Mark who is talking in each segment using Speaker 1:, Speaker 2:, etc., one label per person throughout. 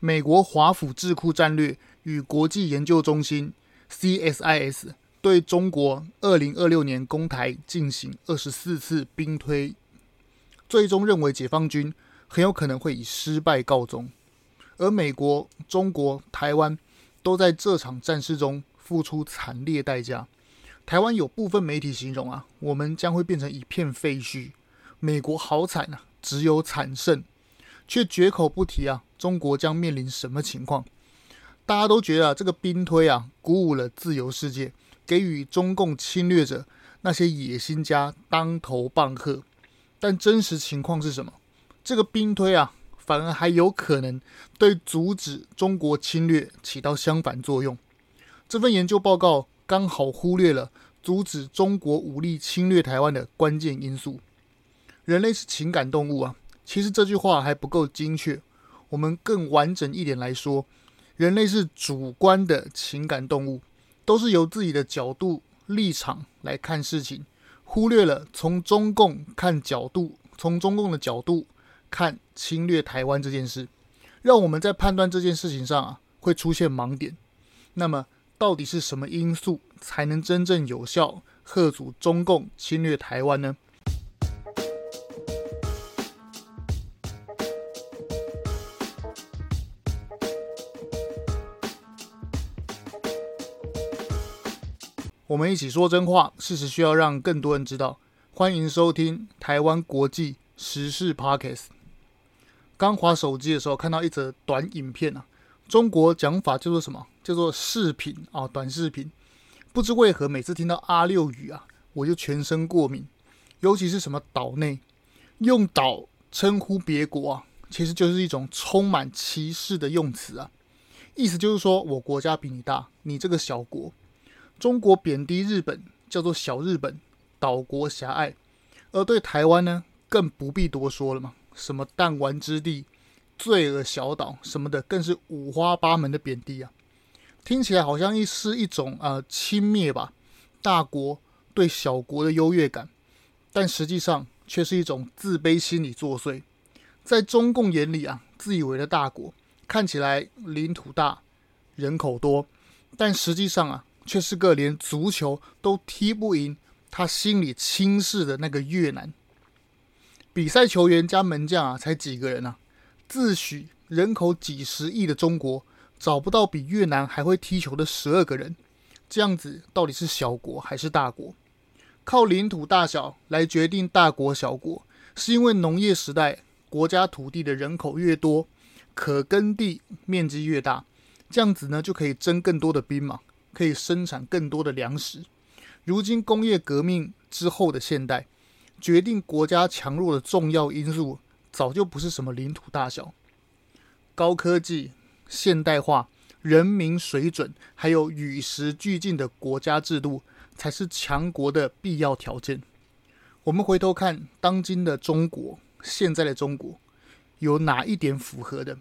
Speaker 1: 美国华府智库战略与国际研究中心 （CSIS） 对中国二零二六年攻台进行二十四次兵推，最终认为解放军很有可能会以失败告终，而美国、中国、台湾都在这场战事中付出惨烈代价。台湾有部分媒体形容啊，我们将会变成一片废墟。美国好惨啊，只有惨胜。却绝口不提啊！中国将面临什么情况？大家都觉得啊，这个兵推啊，鼓舞了自由世界，给予中共侵略者那些野心家当头棒喝。但真实情况是什么？这个兵推啊，反而还有可能对阻止中国侵略起到相反作用。这份研究报告刚好忽略了阻止中国武力侵略台湾的关键因素。人类是情感动物啊。其实这句话还不够精确，我们更完整一点来说，人类是主观的情感动物，都是由自己的角度立场来看事情，忽略了从中共看角度，从中共的角度看侵略台湾这件事，让我们在判断这件事情上啊会出现盲点。那么，到底是什么因素才能真正有效吓阻中共侵略台湾呢？我们一起说真话，事实需要让更多人知道。欢迎收听台湾国际时事 Podcast。刚滑手机的时候，看到一则短影片啊，中国讲法叫做什么？叫做视频啊，短视频。不知为何，每次听到阿六语啊，我就全身过敏。尤其是什么岛内，用岛称呼别国啊，其实就是一种充满歧视的用词啊。意思就是说我国家比你大，你这个小国。中国贬低日本叫做小日本，岛国狭隘；而对台湾呢，更不必多说了嘛。什么弹丸之地、罪恶小岛什么的，更是五花八门的贬低啊！听起来好像一是一种呃轻蔑吧，大国对小国的优越感，但实际上却是一种自卑心理作祟。在中共眼里啊，自以为的大国看起来领土大、人口多，但实际上啊。却是个连足球都踢不赢，他心里轻视的那个越南。比赛球员加门将啊，才几个人啊？自诩人口几十亿的中国，找不到比越南还会踢球的十二个人，这样子到底是小国还是大国？靠领土大小来决定大国小国，是因为农业时代国家土地的人口越多，可耕地面积越大，这样子呢就可以征更多的兵嘛。可以生产更多的粮食。如今工业革命之后的现代，决定国家强弱的重要因素，早就不是什么领土大小、高科技、现代化、人民水准，还有与时俱进的国家制度，才是强国的必要条件。我们回头看当今的中国，现在的中国，有哪一点符合的？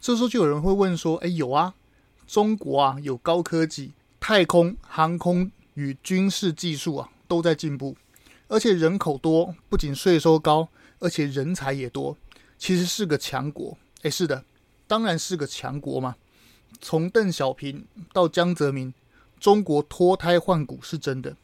Speaker 1: 这时候就有人会问说：“哎，有啊。”中国啊，有高科技，太空、航空与军事技术啊都在进步，而且人口多，不仅税收高，而且人才也多，其实是个强国。诶，是的，当然是个强国嘛。从邓小平到江泽民，中国脱胎换骨是真的。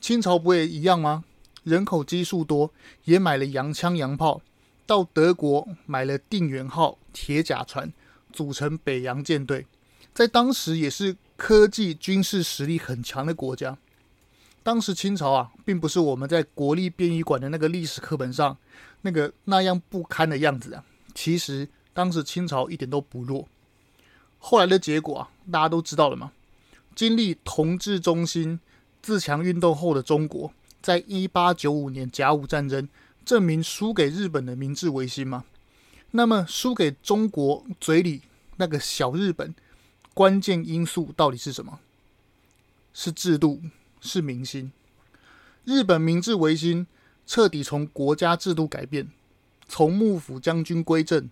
Speaker 1: 清朝不也一样吗？人口基数多，也买了洋枪洋炮，到德国买了定远号铁甲船，组成北洋舰队。在当时也是科技军事实力很强的国家。当时清朝啊，并不是我们在国立殡仪馆的那个历史课本上那个那样不堪的样子啊。其实当时清朝一点都不弱。后来的结果啊，大家都知道了嘛。经历同治中兴、自强运动后的中国，在一八九五年甲午战争证明输给日本的明治维新嘛。那么输给中国嘴里那个小日本。关键因素到底是什么？是制度，是民心。日本明治维新彻底从国家制度改变，从幕府将军归政，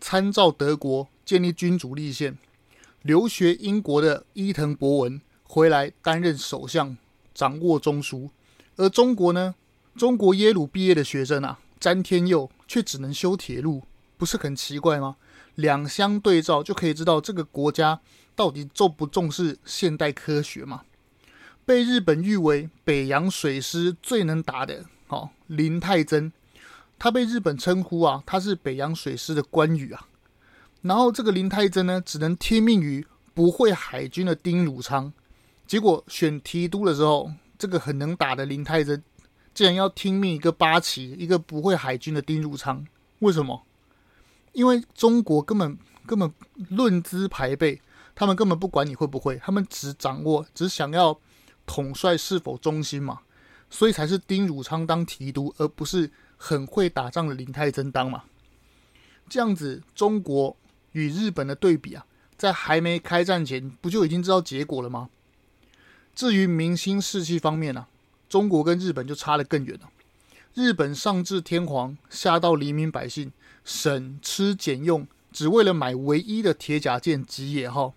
Speaker 1: 参照德国建立君主立宪，留学英国的伊藤博文回来担任首相，掌握中枢。而中国呢？中国耶鲁毕业的学生啊，詹天佑却只能修铁路，不是很奇怪吗？两相对照就可以知道这个国家到底重不重视现代科学嘛。被日本誉为北洋水师最能打的，哦，林太增，他被日本称呼啊，他是北洋水师的关羽啊。然后这个林太增呢，只能听命于不会海军的丁汝昌。结果选提督的时候，这个很能打的林太增，竟然要听命一个八旗，一个不会海军的丁汝昌。为什么？因为中国根本根本论资排辈，他们根本不管你会不会，他们只掌握，只想要。统帅是否忠心嘛？所以才是丁汝昌当提督，而不是很会打仗的林太增当嘛。这样子，中国与日本的对比啊，在还没开战前，不就已经知道结果了吗？至于民心士气方面呢、啊，中国跟日本就差得更远了。日本上至天皇，下到黎民百姓，省吃俭用，只为了买唯一的铁甲舰吉野号。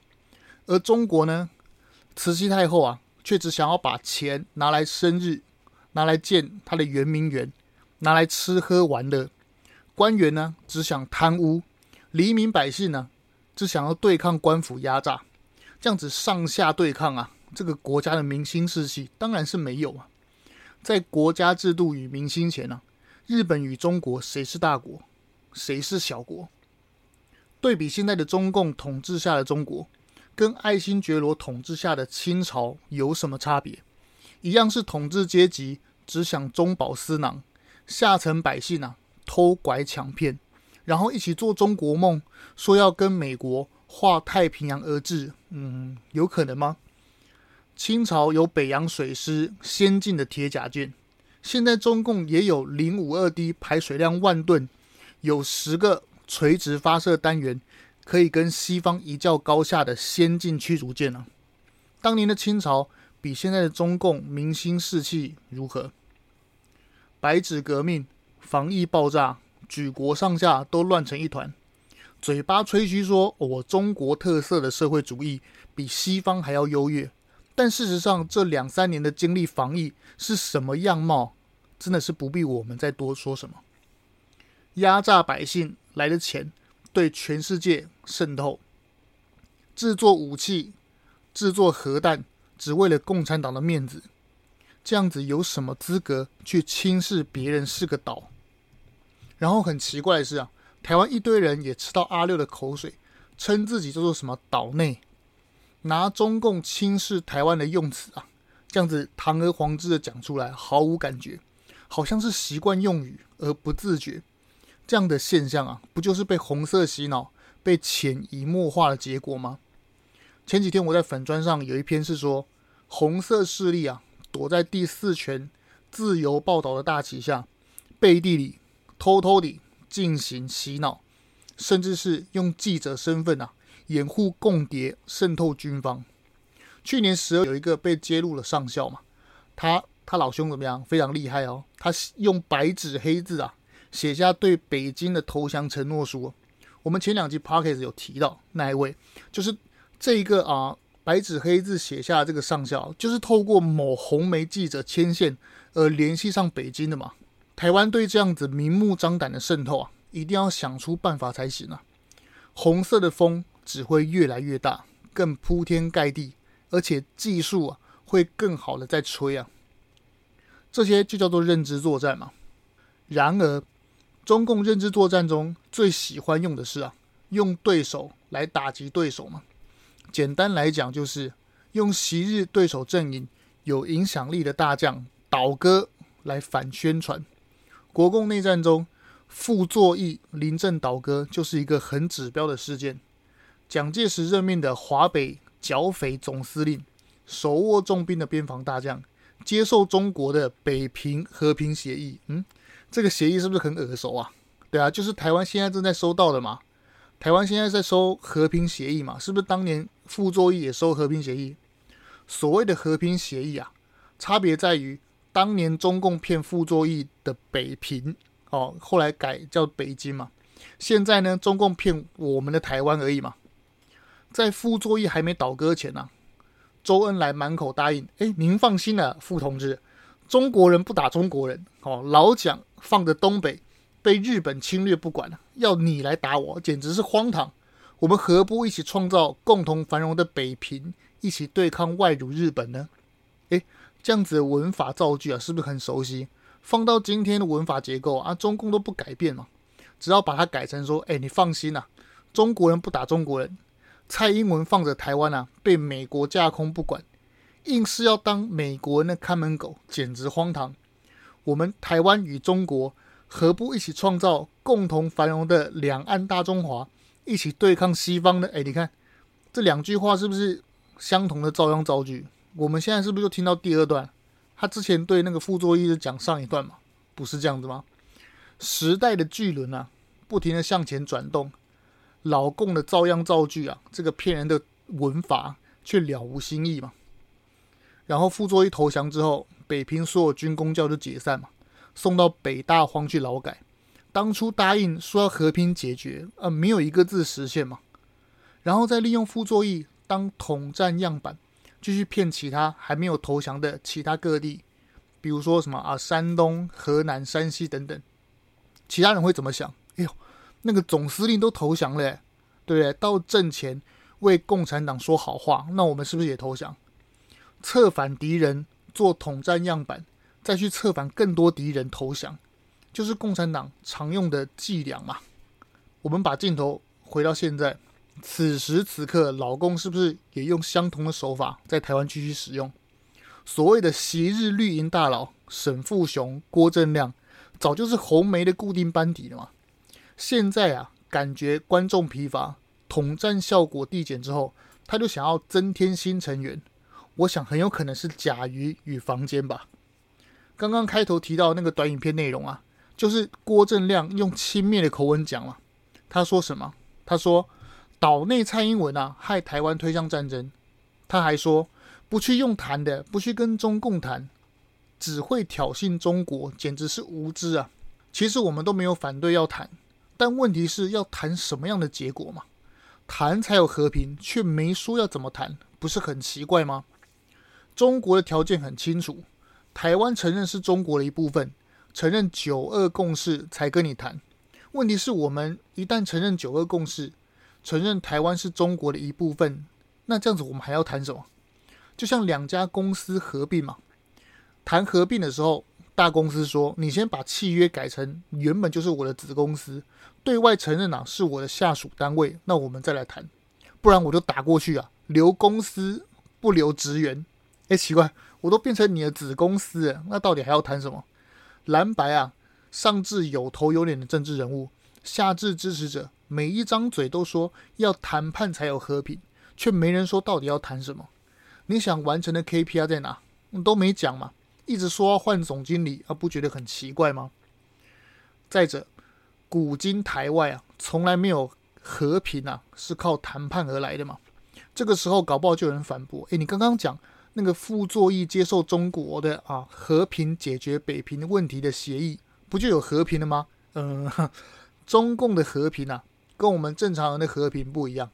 Speaker 1: 而中国呢，慈禧太后啊。却只想要把钱拿来生日，拿来建他的圆明园，拿来吃喝玩乐。官员呢，只想贪污；黎民百姓呢，只想要对抗官府压榨。这样子上下对抗啊，这个国家的民心士气当然是没有啊。在国家制度与民心前呢、啊，日本与中国谁是大国，谁是小国？对比现在的中共统治下的中国。跟爱新觉罗统治下的清朝有什么差别？一样是统治阶级只想中饱私囊，下层百姓啊偷拐抢骗，然后一起做中国梦，说要跟美国划太平洋而治。嗯，有可能吗？清朝有北洋水师先进的铁甲舰，现在中共也有零五二 D 排水量万吨，有十个垂直发射单元。可以跟西方一较高下的先进驱逐舰啊！当年的清朝比现在的中共民心士气如何？白纸革命、防疫爆炸，举国上下都乱成一团。嘴巴吹嘘说我中国特色的社会主义比西方还要优越，但事实上这两三年的经历防疫是什么样貌，真的是不必我们再多说什么。压榨百姓来的钱。对全世界渗透，制作武器、制作核弹，只为了共产党的面子，这样子有什么资格去轻视别人是个岛？然后很奇怪的是啊，台湾一堆人也吃到阿六的口水，称自己叫做什么岛内，拿中共轻视台湾的用词啊，这样子堂而皇之的讲出来，毫无感觉，好像是习惯用语而不自觉。这样的现象啊，不就是被红色洗脑、被潜移默化的结果吗？前几天我在粉砖上有一篇是说，红色势力啊，躲在第四权自由报道的大旗下，背地里偷偷地进行洗脑，甚至是用记者身份啊，掩护共谍渗透军方。去年十二有一个被揭露的上校嘛，他他老兄怎么样？非常厉害哦，他用白纸黑字啊。写下对北京的投降承诺书。我们前两集 podcast 有提到那一位，就是这一个啊，白纸黑字写下这个上校，就是透过某红媒记者牵线而联系上北京的嘛。台湾对这样子明目张胆的渗透啊，一定要想出办法才行啊。红色的风只会越来越大，更铺天盖地，而且技术啊会更好的在吹啊。这些就叫做认知作战嘛。然而。中共认知作战中最喜欢用的是啊，用对手来打击对手嘛。简单来讲，就是用昔日对手阵营有影响力的大将倒戈来反宣传。国共内战中，傅作义临阵倒戈就是一个很指标的事件。蒋介石任命的华北剿匪总司令，手握重兵的边防大将，接受中国的北平和平协议。嗯。这个协议是不是很耳熟啊？对啊，就是台湾现在正在收到的嘛。台湾现在在收和平协议嘛，是不是当年傅作义也收和平协议？所谓的和平协议啊，差别在于当年中共骗傅作义的北平，哦，后来改叫北京嘛。现在呢，中共骗我们的台湾而已嘛。在傅作义还没倒戈前呢、周恩来满口答应：“哎，您放心了，傅同志。”中国人不打中国人，哦，老蒋放着东北，被日本侵略不管了，要你来打我，简直是荒唐。我们何不一起创造共同繁荣的北平，一起对抗外辱日本呢？诶，这样子的文法造句啊，是不是很熟悉？放到今天的文法结构啊，中共都不改变嘛，只要把它改成说：诶，你放心呐，中国人不打中国人。蔡英文放着台湾啊，被美国架空不管，硬是要当美国人的看门狗，简直荒唐。我们台湾与中国何不一起创造共同繁荣的两岸大中华？一起对抗西方的，哎，你看这两句话是不是相同的照样造句？我们现在是不是就听到第二段？他之前对那个傅作义是讲上一段嘛？不是这样子吗？时代的巨轮啊，不停的向前转动，老共的照样造句啊，这个骗人的文法却了无新意嘛。然后傅作义投降之后，北平所有军公教就解散嘛，送到北大荒去劳改。当初答应说要和平解决，呃，没有一个字实现嘛，然后再利用傅作义当统战样板，继续骗其他还没有投降的其他各地，比如说什么啊，山东、河南、山西等等，其他人会怎么想？哎呦，那个总司令都投降了，对不对？到阵前为共产党说好话，那我们是不是也投降？策反敌人做统战样板，再去策反更多敌人投降。就是共产党常用的伎俩嘛。我们把镜头回到现在，此时此刻，老共是不是也用相同的手法在台湾继续使用？所谓的昔日绿营大佬沈富雄、郭正亮，早就是红媒的固定班底了嘛。现在啊，感觉观众疲乏，统战效果递减之后，他就想要增添新成员。我想很有可能是甲鱼与房间吧。刚刚开头提到那个短影片内容啊。就是郭正亮用轻蔑的口吻讲了，他说什么？他说岛内蔡英文啊，害台湾推向战争。他还说不去用谈的，不去跟中共谈，只会挑衅中国，简直是无知啊！其实我们都没有反对要谈，但问题是要谈什么样的结果嘛？谈才有和平，却没说要怎么谈，不是很奇怪吗？中国的条件很清楚，台湾承认是中国的一部分。承认九二共识才跟你谈，问题是我们一旦承认九二共识，承认台湾是中国的一部分，那这样子我们还要谈什么？就像两家公司合并嘛，谈合并的时候，大公司说你先把契约改成原本就是我的子公司，对外承认啊是我的下属单位，那我们再来谈，不然我就打过去啊，留公司不留职员，哎，奇怪，我都变成你的子公司了，那到底还要谈什么？蓝白啊，上至有头有脸的政治人物，下至支持者，每一张嘴都说要谈判才有和平，却没人说到底要谈什么。你想完成的 KPI 在哪？都没讲嘛，一直说要换总经理，而不觉得很奇怪吗？再者，古今台外啊，从来没有和平啊，是靠谈判而来的嘛。这个时候搞不好就有人反驳：诶，你刚刚讲。那个傅作义接受中国的啊和平解决北平问题的协议，不就有和平了吗？嗯，中共的和平啊，跟我们正常人的和平不一样，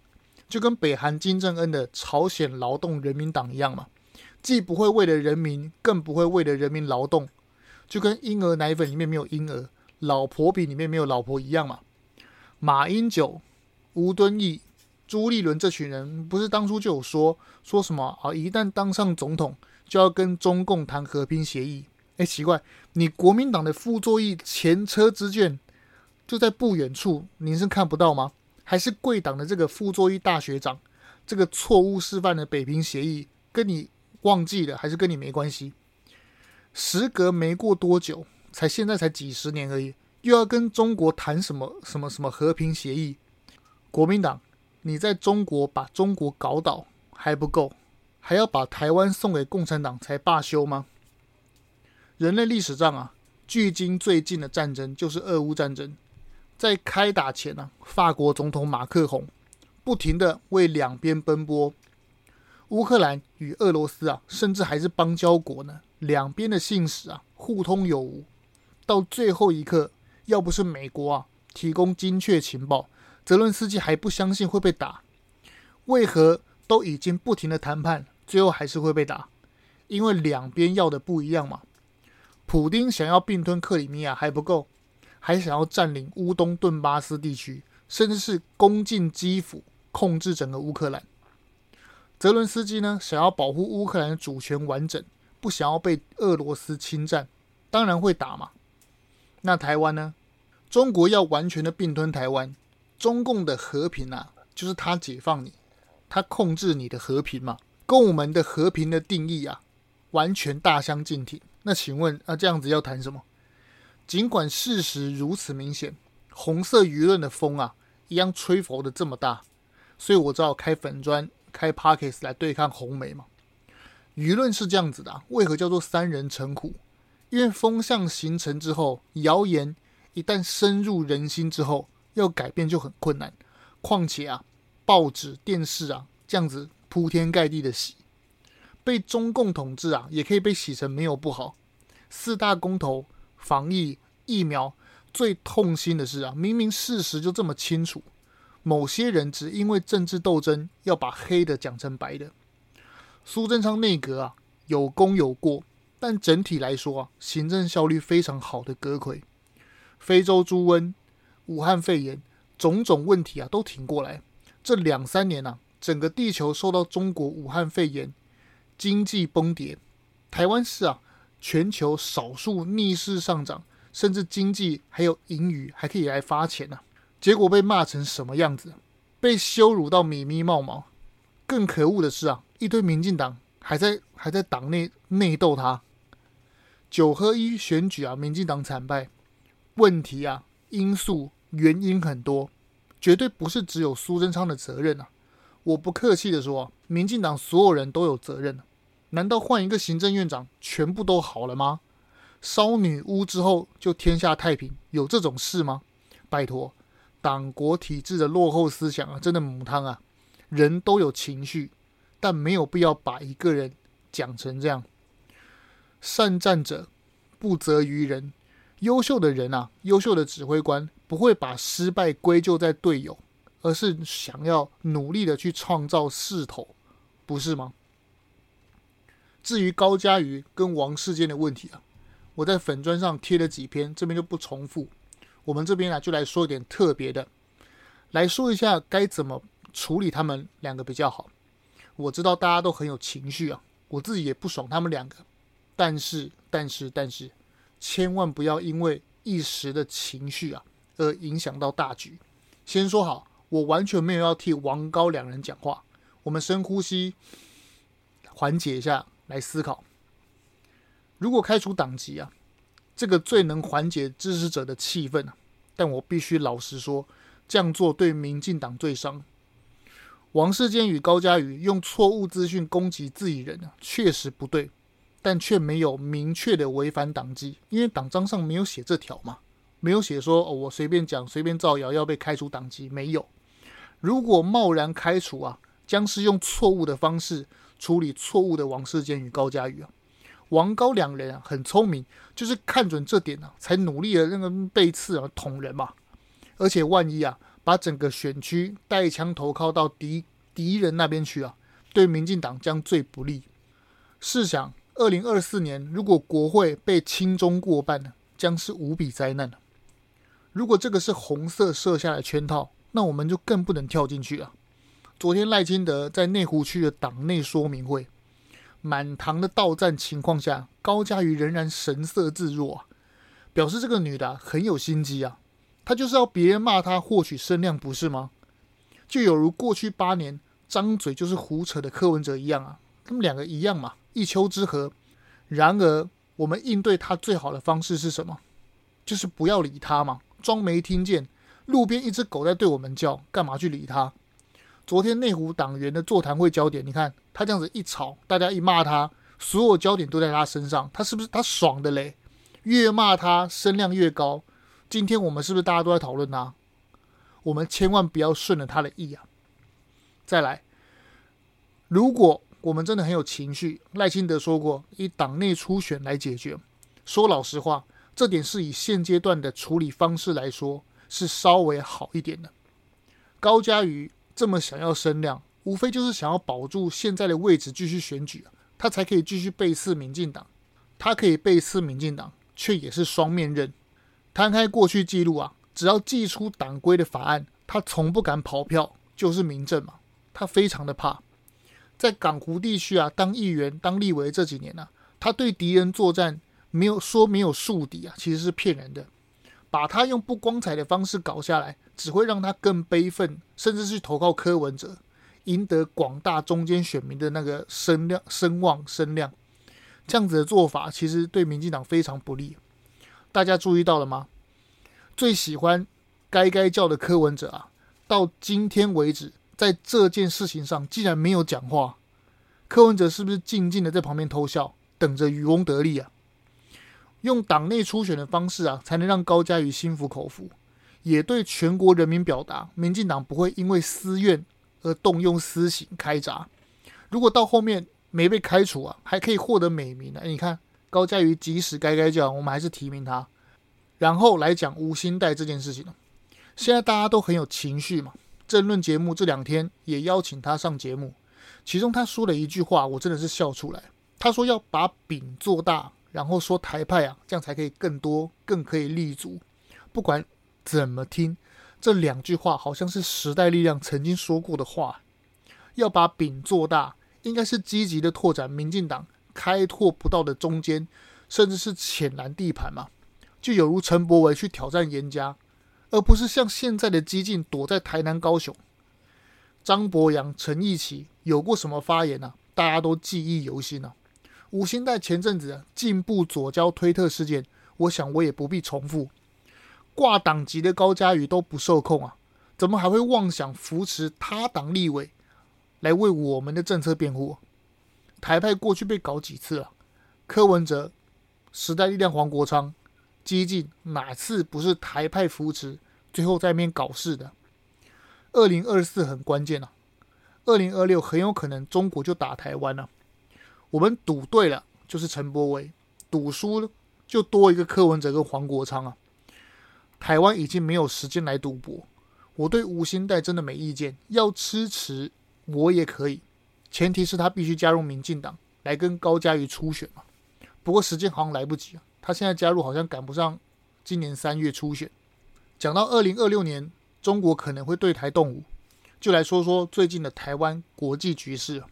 Speaker 1: 就跟北韩金正恩的朝鲜劳动人民党一样嘛，既不会为了人民，更不会为了人民劳动，就跟婴儿奶粉里面没有婴儿，老婆饼里面没有老婆一样嘛。马英九、吴敦义。朱立伦这群人不是当初就有说说什么啊？一旦当上总统，就要跟中共谈和平协议。哎，奇怪，你国民党的傅作义前车之鉴就在不远处，您是看不到吗？还是贵党的这个傅作义大学长，这个错误示范的北平协议，跟你忘记了，还是跟你没关系？时隔没过多久，才现在才几十年而已，又要跟中国谈什么什么什么和平协议？国民党。你在中国把中国搞倒还不够，还要把台湾送给共产党才罢休吗？人类历史上啊，距今最近的战争就是俄乌战争。在开打前呢、法国总统马克宏不停地为两边奔波。乌克兰与俄罗斯啊，甚至还是邦交国呢，两边的信使啊互通有无。到最后一刻，要不是美国啊提供精确情报。泽伦斯基还不相信会被打，为何都已经不停的谈判，最后还是会被打？因为两边要的不一样嘛。普丁想要并吞克里米亚还不够，还想要占领乌东顿巴斯地区，甚至是攻进基辅，控制整个乌克兰。泽伦斯基呢，想要保护乌克兰的主权完整，不想要被俄罗斯侵占，当然会打嘛。那台湾呢？中国要完全的并吞台湾，中共的和平啊，就是他解放你，他控制你的和平嘛，跟我们的和平的定义啊，完全大相径庭。那请问，啊，这样子要谈什么？尽管事实如此明显，红色舆论的风啊，一样吹拂的这么大，所以我只好开粉砖。开 pockets 来对抗红媒嘛？舆论是这样子的啊，为何叫做三人成虎？因为风向形成之后，谣言一旦深入人心之后，要改变就很困难。况且啊，报纸、电视啊，这样子铺天盖地的洗，被中共统治啊，也可以被洗成没有不好。四大公投、防疫、疫苗，最痛心的是啊，明明事实就这么清楚。某些人只因为政治斗争，要把黑的讲成白的。苏贞昌内阁啊，有功有过，但整体来说啊，行政效率非常好的阁揆。非洲猪瘟、武汉肺炎，种种问题啊，都挺过来。这两三年啊，整个地球受到中国武汉肺炎经济崩跌，台湾是啊，全球少数逆势上涨，甚至经济还有盈余，还可以来发钱呢、啊。结果被骂成什么样子？被羞辱到咪咪冒毛。更可恶的是啊，一堆民进党还在还在党内内斗他。九合一选举啊，民进党惨败，问题啊，因素原因很多，绝对不是只有苏贞昌的责任啊。我不客气的说，民进党所有人都有责任。难道换一个行政院长，全部都好了吗？烧女巫之后就天下太平，有这种事吗？拜托。党国体制的落后思想啊，真的母汤啊！人都有情绪，但没有必要把一个人讲成这样。善战者不责于人，优秀的人啊，优秀的指挥官不会把失败归咎在队友，而是想要努力的去创造势头，不是吗？至于高嘉瑜跟王世坚的问题啊，我在粉砖上贴了几篇，这边就不重复。我们这边呢，就来说一点特别的，来说一下该怎么处理他们两个比较好。我知道大家都很有情绪啊，我自己也不爽他们两个，但是，但是，但是，千万不要因为一时的情绪啊，而影响到大局。先说好，我完全没有要替王高两人讲话。我们深呼吸，缓解一下，来思考。如果开除党籍啊。这个最能缓解支持者的气氛，但我必须老实说，这样做对民进党最伤。王世坚与高嘉瑜用错误资讯攻击自己人，确实不对，但却没有明确的违反党纪，因为党章上没有写这条嘛，没有写说哦，我随便讲、随便造谣要被开除党籍，没有。如果贸然开除啊，将是用错误的方式处理错误的王世坚与高嘉瑜啊。王高两人啊，很聪明，就是看准这点啊，才努力的那个背刺啊捅人嘛。而且万一啊，把整个选区带枪投靠到敌敌人那边去啊，对民进党将最不利。试想，二零二四年如果国会被亲中过半呢，将是无比灾难。如果这个是红色设下的圈套，那我们就更不能跳进去了。昨天赖清德在内湖区的党内说明会。满堂的倒赞情况下，高嘉瑜仍然神色自若，表示这个女的，很有心机啊。她就是要别人骂她获取声量，不是吗？就有如过去八年张嘴就是胡扯的柯文哲一样啊，他们两个一样嘛，一丘之貉。然而，我们应对她最好的方式是什么？就是不要理她嘛，装没听见。路边一只狗在对我们叫，干嘛去理它？昨天内湖党员的座谈会焦点，你看他这样子一吵，大家一骂他，所有焦点都在他身上，他是不是他爽的嘞？越骂他声量越高。今天我们是不是大家都在讨论他？我们千万不要顺了他的意啊！再来，如果我们真的很有情绪，赖清德说过以党内初选来解决。说老实话，这点是以现阶段的处理方式来说是稍微好一点的。高嘉瑜。这么想要声量，无非就是想要保住现在的位置，继续选举，他才可以继续背刺民进党。他可以背刺民进党，却也是双面刃。摊开过去记录啊，只要祭出党规的法案，他从不敢跑票，就是明证嘛。他非常的怕，在港湖地区啊，当议员、当立委这几年呢、他对敌人作战没有说没有树敌啊，其实是骗人的。把他用不光彩的方式搞下来，只会让他更悲愤，甚至是投靠柯文哲，赢得广大中间选民的那个声量、声望、声量。这样子的做法，其实对民进党非常不利。大家注意到了吗？最喜欢该该叫的柯文哲啊，到今天为止，在这件事情上竟然没有讲话。柯文哲是不是静静的在旁边偷笑，等着渔翁得利啊？用党内初选的方式啊，才能让高嘉瑜心服口服，也对全国人民表达，民进党不会因为私怨而动用私刑开闸。如果到后面没被开除啊，还可以获得美名呢。哎，你看高嘉瑜即使该该叫，我们还是提名他。然后来讲吴欣岱这件事情。现在大家都很有情绪嘛，政论节目这两天也邀请他上节目，其中他说了一句话，我真的是笑出来。他说要把饼做大。然后说台派啊，这样才可以更多、更可以立足。不管怎么听，这两句话好像是时代力量曾经说过的话。要把饼做大，应该是积极的拓展民进党开拓不到的中间，甚至是浅蓝地盘嘛。就有如陈柏惟去挑战颜家，而不是像现在的激进躲在台南、高雄。张博洋、陈义奇有过什么发言呢、啊？大家都记忆犹新呢、啊。吴欣岱前阵子进步左交推特事件，我想我也不必重复。挂党籍的高嘉瑜都不受控啊，怎么还会妄想扶持他党立委来为我们的政策辩护？台派过去被搞几次了？柯文哲、时代力量、黄国昌、激进哪次不是台派扶持，最后在那边搞事的？二零二四很关键啊，二零二六很有可能中国就打台湾了。我们赌对了，就是陈柏威；赌输就多一个柯文哲跟黄国昌啊。台湾已经没有时间来赌博。我对吴欣岱真的没意见，要支持我也可以，前提是他必须加入民进党来跟高嘉瑜初选嘛。不过时间好像来不及啊，他现在加入好像赶不上今年三月初选。讲到二零二六年中国可能会对台动武，就来说说最近的台湾国际局势。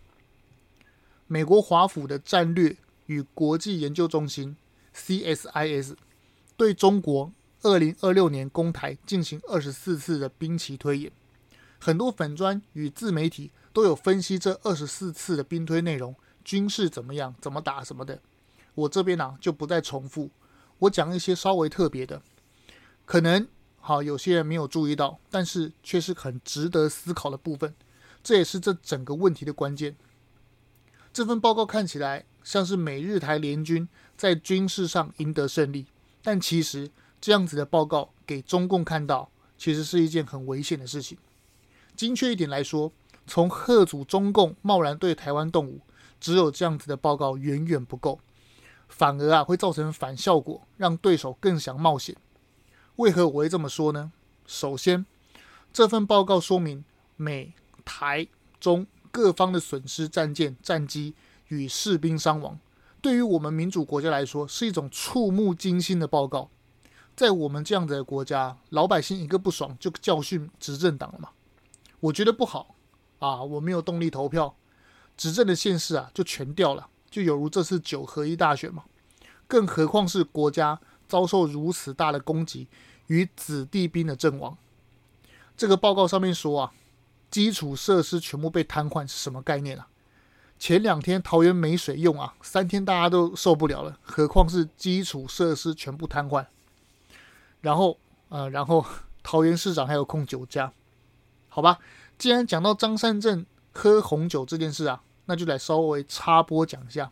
Speaker 1: 美国华府的战略与国际研究中心 （CSIS） 对中国二零二六年攻台进行二十四次的兵棋推演，很多粉砖与自媒体都有分析这二十四次的兵推内容，军事怎么样、怎么打什么的。我这边呢、就不再重复，我讲一些稍微特别的，可能好有些人没有注意到，但是却是很值得思考的部分。这也是这整个问题的关键。这份报告看起来像是美日台联军在军事上赢得胜利，但其实这样子的报告给中共看到，其实是一件很危险的事情。精确一点来说，从吓阻中共贸然对台湾动武，只有这样子的报告远远不够，反而啊会造成反效果，让对手更想冒险。为何我会这么说呢？首先，这份报告说明美台中。各方的损失、战舰、战机与士兵伤亡，对于我们民主国家来说是一种触目惊心的报告。在我们这样的国家，老百姓一个不爽就教训执政党了嘛？我觉得不好啊！我没有动力投票，执政的县市啊就全掉了，就有如这次九合一大选嘛。更何况是国家遭受如此大的攻击与子弟兵的阵亡。这个报告上面说啊。基础设施全部被瘫痪是什么概念啊？前两天桃园没水用啊，三天大家都受不了了，何况是基础设施全部瘫痪。然后，呃，然后 桃园市长还有空酒驾，好吧？既然讲到张善政喝红酒这件事啊，那就来稍微插播讲一下。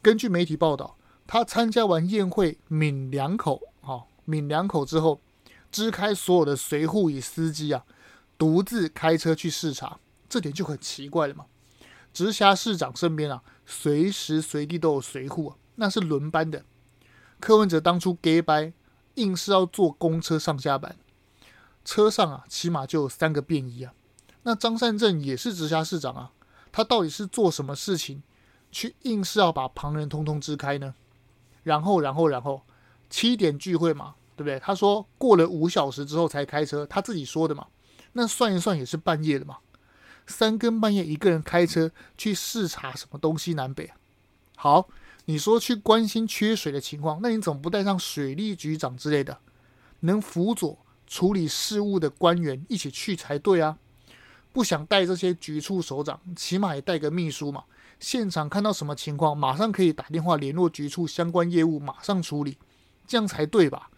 Speaker 1: 根据媒体报道，他参加完宴会抿两口，好、抿两口之后，支开所有的随扈与司机啊。独自开车去视察，这点就很奇怪了嘛。直辖市长身边啊，随时随地都有随护啊，那是轮班的。柯文哲当初假掰，硬是要坐公车上下班，车上啊，起码就有三个便衣啊。那张善政也是直辖市长啊，他到底是做什么事情，去硬是要把旁人通通支开呢？然后，然后，然后，七点聚会嘛，对不对？他说过了五小时之后才开车，他自己说的嘛。那算一算也是半夜的嘛。三更半夜一个人开车去视察什么东西南北啊？好，你说去关心缺水的情况，那你怎么不带上水利局长之类的，能辅佐处理事务的官员一起去才对啊？不想带这些局处首长，起码也带个秘书嘛。现场看到什么情况，马上可以打电话联络局处相关业务，马上处理，这样才对吧？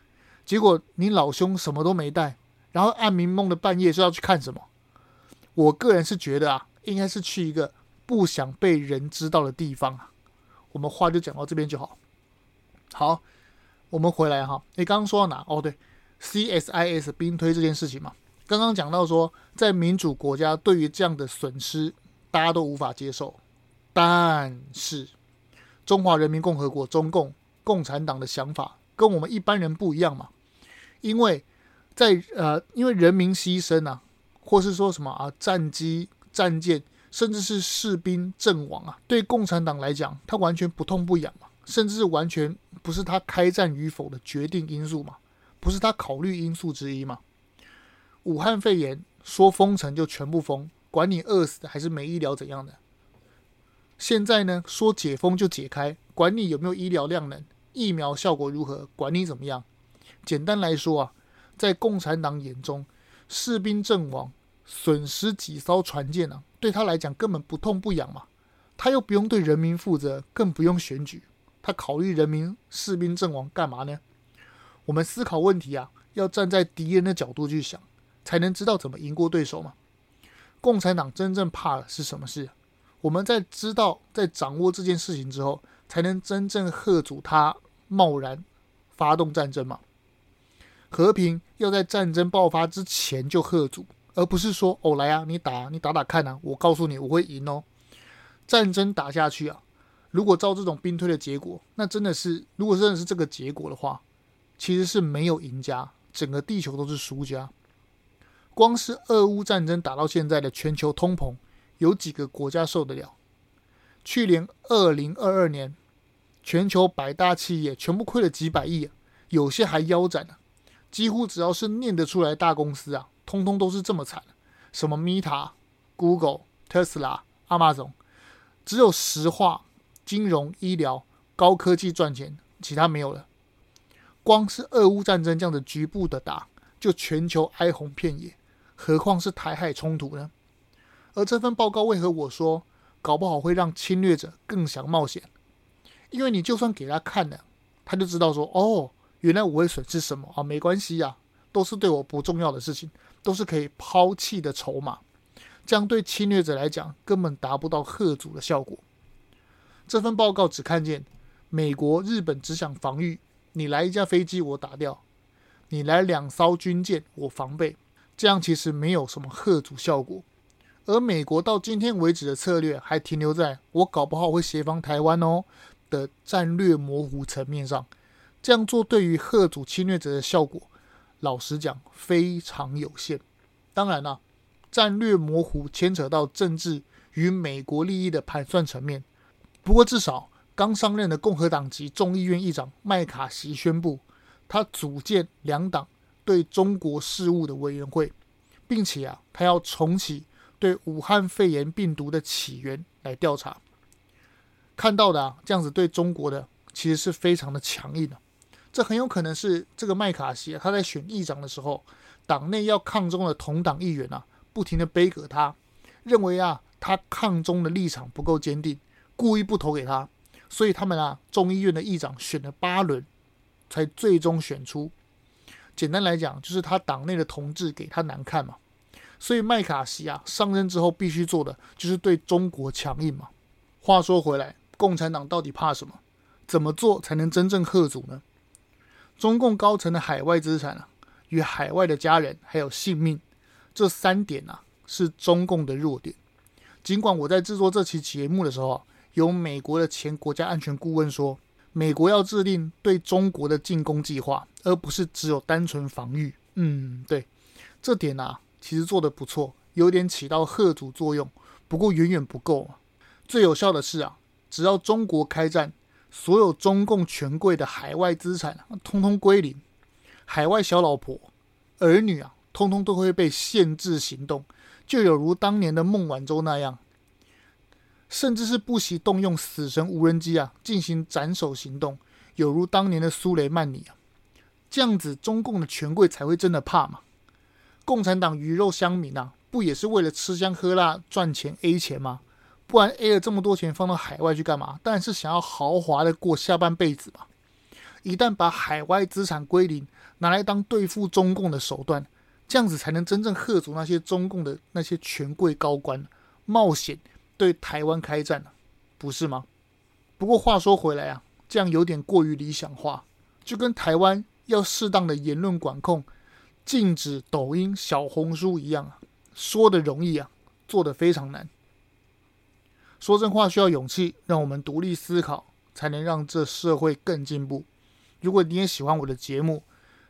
Speaker 1: 结果你老兄什么都没带，然后暗迷蒙的半夜说要去看什么？我个人是觉得啊，应该是去一个不想被人知道的地方啊。我们话就讲到这边就好。好，我们回来哈。你刚刚说到哪？哦，对，CSIS 兵推这件事情嘛。刚刚讲到说，在民主国家对于这样的损失，大家都无法接受。但是，中华人民共和国中共共产党的想法跟我们一般人不一样嘛。因为在呃，因为人民牺牲啊。或是说什么啊，战机、战舰，甚至是士兵阵亡啊，对共产党来讲，他完全不痛不痒嘛，甚至是完全不是他开战与否的决定因素嘛，不是他考虑因素之一嘛。武汉肺炎说封城就全部封，管你饿死的还是没医疗怎样的。现在呢，说解封就解开，管你有没有医疗量能，疫苗效果如何，管你怎么样。简单来说啊，在共产党眼中。士兵阵亡，损失几艘船舰啊，对他来讲根本不痛不痒嘛。他又不用对人民负责，更不用选举，他考虑人民士兵阵亡干嘛呢？我们思考问题啊，要站在敌人的角度去想，才能知道怎么赢过对手嘛。共产党真正怕的是什么事？我们在知道、在掌握这件事情之后，才能真正吓阻他贸然发动战争嘛。和平要在战争爆发之前就喝阻，而不是说哦来啊，你打你打打看啊，我告诉你我会赢哦。战争打下去啊，如果照这种兵推的结果，那真的是如果真的是这个结果的话，其实是没有赢家，整个地球都是输家。光是俄乌战争打到现在的全球通膨，有几个国家受得了？去年二零二二年，全球百大企业全部亏了几百亿，有些还腰斩了。几乎只要是念得出来大公司啊，通通都是这么惨。什么 Meta、Google、Tesla、Amazon，只有石化、金融、医疗、高科技赚钱，其他没有了。光是俄乌战争这样的局部的打，就全球哀鸿遍野，何况是台海冲突呢？而这份报告为何我说搞不好会让侵略者更想冒险？因为你就算给他看了，他就知道说哦。原来我会损失什么啊？没关系呀，都是对我不重要的事情，都是可以抛弃的筹码。这样对侵略者来讲，根本达不到吓阻的效果。这份报告只看见美国、日本只想防御，你来一架飞机我打掉，你来两艘军舰我防备，这样其实没有什么吓阻效果。而美国到今天为止的策略，还停留在我搞不好会协防台湾哦的战略模糊层面上。这样做对于吓阻侵略者的效果，老实讲非常有限。当然了、啊，战略模糊牵扯到政治与美国利益的盘算层面。不过至少刚上任的共和党籍众议院议长麦卡锡宣布，他组建两党对中国事务的委员会，并且啊，他要重启对武汉肺炎病毒的起源来调查。看到的啊，这样子对中国的其实是非常的强硬的。这很有可能是这个麦卡锡啊，他在选议长的时候，党内要抗中的同党议员啊，不停的杯葛他，认为啊，他抗中的立场不够坚定，故意不投给他，所以他们啊，众议院的议长选了八轮，才最终选出。简单来讲，就是他党内的同志给他难看嘛，所以麦卡锡啊，上任之后必须做的就是对中国强硬嘛。话说回来，共产党到底怕什么？怎么做才能真正吓阻呢？中共高层的海外资产啊，与海外的家人还有性命，这三点啊是中共的弱点。尽管我在制作这期节目的时候啊，有美国的前国家安全顾问说，美国要制定对中国的进攻计划，而不是只有单纯防御。嗯，对，这点啊其实做得不错，有点起到贺阻作用，不过远远不够啊。最有效的是啊，只要中国开战。所有中共权贵的海外资产啊通通归零，海外小老婆、儿女啊，通通都会被限制行动，就有如当年的孟晚舟那样，甚至是不惜动用死神无人机啊进行斩首行动，有如当年的苏雷曼尼啊，这样子中共的权贵才会真的怕嘛？共产党鱼肉乡民啊，不也是为了吃香喝辣赚钱 A 钱吗？不然 A 了这么多钱放到海外去干嘛？当然是想要豪华的过下半辈子嘛。一旦把海外资产归零，拿来当对付中共的手段，这样子才能真正吓阻那些中共的那些权贵高官冒险对台湾开战，不是吗？不过话说回来啊，这样有点过于理想化，就跟台湾要适当的言论管控，禁止抖音、小红书一样啊，说的容易啊，做的非常难。说真话需要勇气，让我们独立思考，才能让这社会更进步。如果你也喜欢我的节目，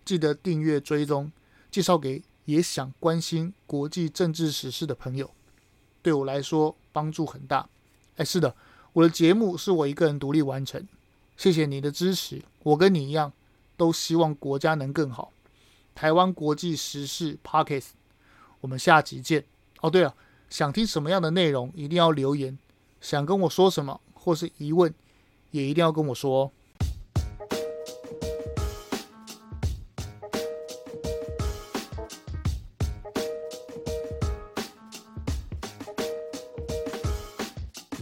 Speaker 1: 记得订阅追踪，介绍给也想关心国际政治时事的朋友，对我来说帮助很大。哎，是的，我的节目是我一个人独立完成，谢谢你的支持。我跟你一样，都希望国家能更好。台湾国际时事 Podcast，我们下集见。哦，对了，想听什么样的内容，一定要留言。想跟我说什么或是疑问，也一定要跟我说哦。